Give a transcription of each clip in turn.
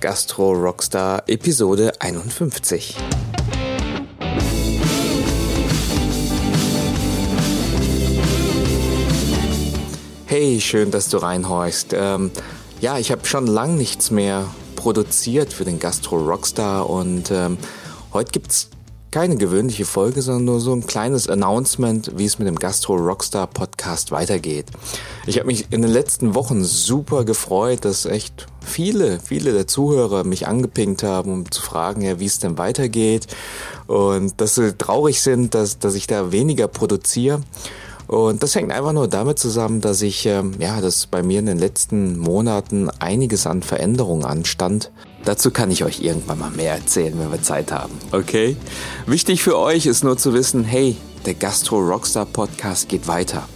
Gastro Rockstar Episode 51. Hey, schön, dass du reinhorchst. Ähm, ja, ich habe schon lang nichts mehr produziert für den Gastro Rockstar und ähm, heute gibt's keine gewöhnliche Folge, sondern nur so ein kleines Announcement, wie es mit dem Gastro Rockstar Podcast weitergeht. Ich habe mich in den letzten Wochen super gefreut, dass echt viele, viele der Zuhörer mich angepinkt haben, um zu fragen, ja, wie es denn weitergeht und dass sie traurig sind, dass, dass ich da weniger produziere. Und das hängt einfach nur damit zusammen, dass ich, ähm, ja, dass bei mir in den letzten Monaten einiges an Veränderungen anstand. Dazu kann ich euch irgendwann mal mehr erzählen, wenn wir Zeit haben. Okay? Wichtig für euch ist nur zu wissen, hey, der Gastro Rockstar Podcast geht weiter.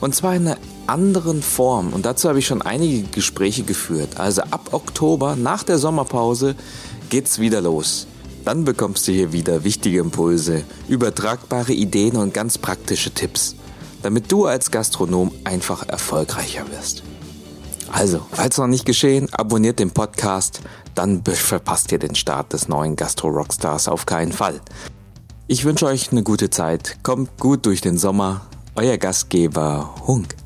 Und zwar in einer anderen Form. Und dazu habe ich schon einige Gespräche geführt. Also ab Oktober, nach der Sommerpause, geht's wieder los. Dann bekommst du hier wieder wichtige Impulse, übertragbare Ideen und ganz praktische Tipps damit du als Gastronom einfach erfolgreicher wirst. Also, falls noch nicht geschehen, abonniert den Podcast, dann verpasst ihr den Start des neuen Gastro Rockstars auf keinen Fall. Ich wünsche euch eine gute Zeit, kommt gut durch den Sommer, euer Gastgeber Hunk.